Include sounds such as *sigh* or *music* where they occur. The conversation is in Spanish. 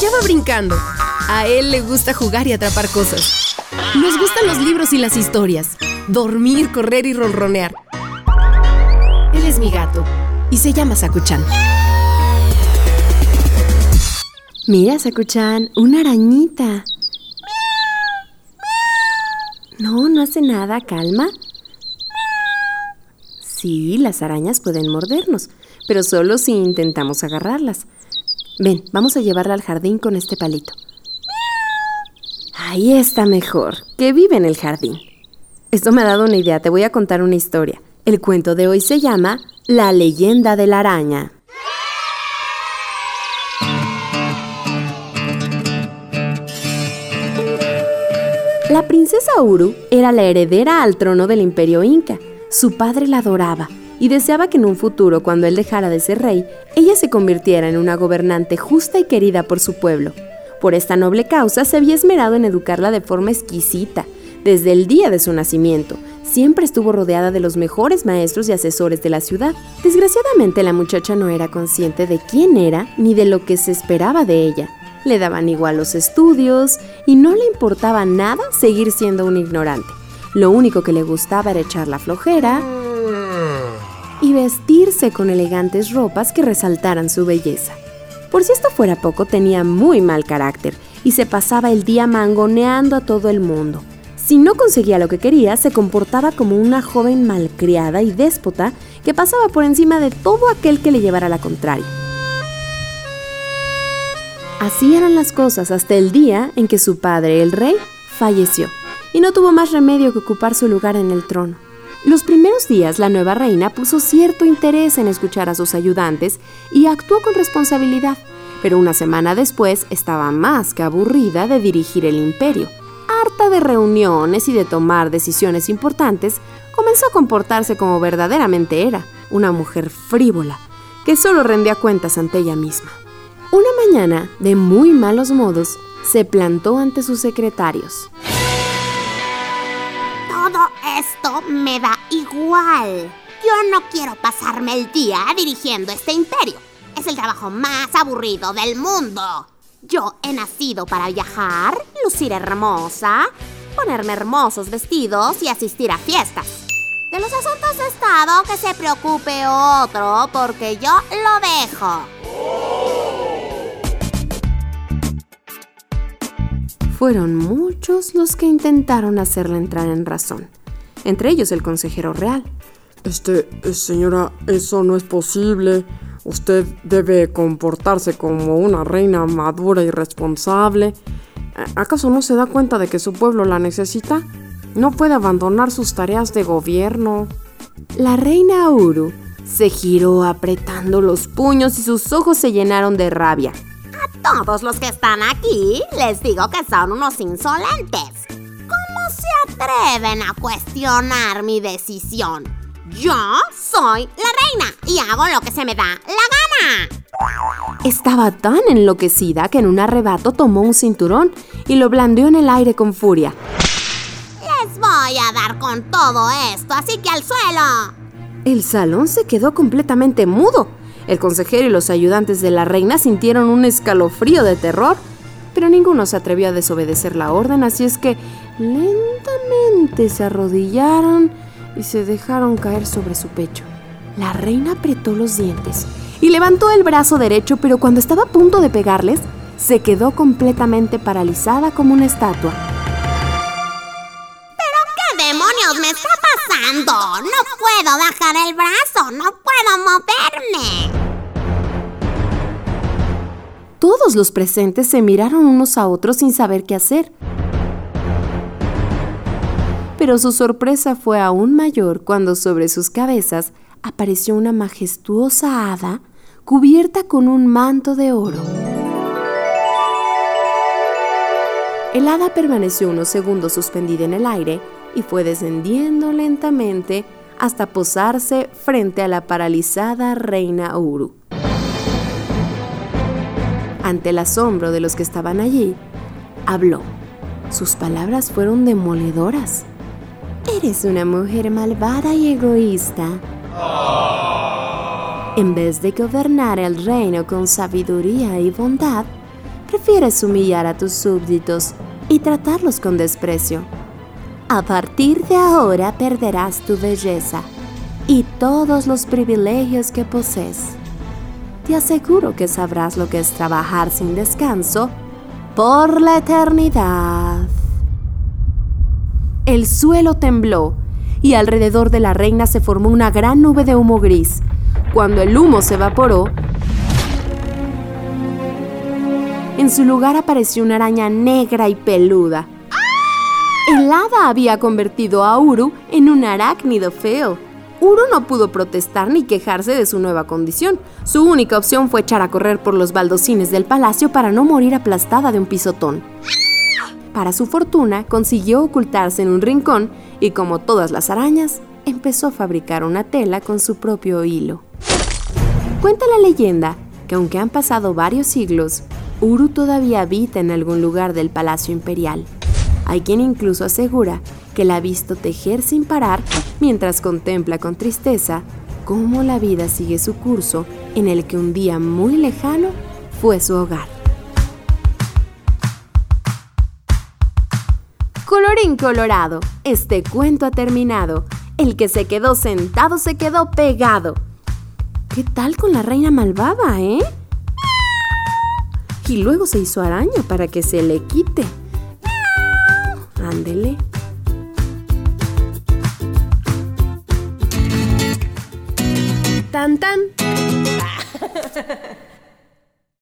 allá va brincando. A él le gusta jugar y atrapar cosas. Nos gustan los libros y las historias. Dormir, correr y ronronear. Él es mi gato y se llama Sakuchan. Mira, Sakuchan, una arañita. No, no hace nada, calma. Sí, las arañas pueden mordernos, pero solo si intentamos agarrarlas. Ven, vamos a llevarla al jardín con este palito. Ahí está mejor, que vive en el jardín. Esto me ha dado una idea, te voy a contar una historia. El cuento de hoy se llama La leyenda de la araña. La princesa Uru era la heredera al trono del imperio inca. Su padre la adoraba y deseaba que en un futuro, cuando él dejara de ser rey, ella se convirtiera en una gobernante justa y querida por su pueblo. Por esta noble causa se había esmerado en educarla de forma exquisita, desde el día de su nacimiento. Siempre estuvo rodeada de los mejores maestros y asesores de la ciudad. Desgraciadamente la muchacha no era consciente de quién era ni de lo que se esperaba de ella. Le daban igual los estudios y no le importaba nada seguir siendo un ignorante. Lo único que le gustaba era echar la flojera vestirse con elegantes ropas que resaltaran su belleza. Por si esto fuera poco, tenía muy mal carácter y se pasaba el día mangoneando a todo el mundo. Si no conseguía lo que quería, se comportaba como una joven malcriada y déspota que pasaba por encima de todo aquel que le llevara la contraria. Así eran las cosas hasta el día en que su padre, el rey, falleció y no tuvo más remedio que ocupar su lugar en el trono. Los primeros días la nueva reina puso cierto interés en escuchar a sus ayudantes y actuó con responsabilidad, pero una semana después estaba más que aburrida de dirigir el imperio. Harta de reuniones y de tomar decisiones importantes, comenzó a comportarse como verdaderamente era, una mujer frívola, que solo rendía cuentas ante ella misma. Una mañana, de muy malos modos, se plantó ante sus secretarios esto me da igual. Yo no quiero pasarme el día dirigiendo este imperio. Es el trabajo más aburrido del mundo. Yo he nacido para viajar, lucir hermosa, ponerme hermosos vestidos y asistir a fiestas. De los asuntos de Estado que se preocupe otro porque yo lo dejo. Fueron muchos los que intentaron hacerle entrar en razón entre ellos el consejero real. Este, señora, eso no es posible. Usted debe comportarse como una reina madura y responsable. ¿Acaso no se da cuenta de que su pueblo la necesita? No puede abandonar sus tareas de gobierno. La reina Uru se giró apretando los puños y sus ojos se llenaron de rabia. A todos los que están aquí les digo que son unos insolentes atreven a cuestionar mi decisión? Yo soy la reina y hago lo que se me da la gana. Estaba tan enloquecida que en un arrebato tomó un cinturón y lo blandeó en el aire con furia. Les voy a dar con todo esto, así que al suelo. El salón se quedó completamente mudo. El consejero y los ayudantes de la reina sintieron un escalofrío de terror pero ninguno se atrevió a desobedecer la orden, así es que lentamente se arrodillaron y se dejaron caer sobre su pecho. La reina apretó los dientes y levantó el brazo derecho, pero cuando estaba a punto de pegarles, se quedó completamente paralizada como una estatua. ¿Pero qué demonios me está pasando? No puedo bajar el brazo, no puedo moverme. Todos los presentes se miraron unos a otros sin saber qué hacer. Pero su sorpresa fue aún mayor cuando sobre sus cabezas apareció una majestuosa hada cubierta con un manto de oro. El hada permaneció unos segundos suspendida en el aire y fue descendiendo lentamente hasta posarse frente a la paralizada reina Uru. Ante el asombro de los que estaban allí, habló. Sus palabras fueron demoledoras. Eres una mujer malvada y egoísta. En vez de gobernar el reino con sabiduría y bondad, prefieres humillar a tus súbditos y tratarlos con desprecio. A partir de ahora perderás tu belleza y todos los privilegios que posees. Te aseguro que sabrás lo que es trabajar sin descanso por la eternidad. El suelo tembló y alrededor de la reina se formó una gran nube de humo gris. Cuando el humo se evaporó, en su lugar apareció una araña negra y peluda. El hada había convertido a Uru en un arácnido feo. Uru no pudo protestar ni quejarse de su nueva condición. Su única opción fue echar a correr por los baldocines del palacio para no morir aplastada de un pisotón. Para su fortuna, consiguió ocultarse en un rincón y, como todas las arañas, empezó a fabricar una tela con su propio hilo. Cuenta la leyenda que aunque han pasado varios siglos, Uru todavía habita en algún lugar del Palacio Imperial. Hay quien incluso asegura que la ha visto tejer sin parar mientras contempla con tristeza cómo la vida sigue su curso en el que un día muy lejano fue su hogar. Colorín colorado, este cuento ha terminado. El que se quedó sentado se quedó pegado. ¿Qué tal con la reina malvada, eh? Y luego se hizo araña para que se le quite. Ándele. Tan tan. *laughs*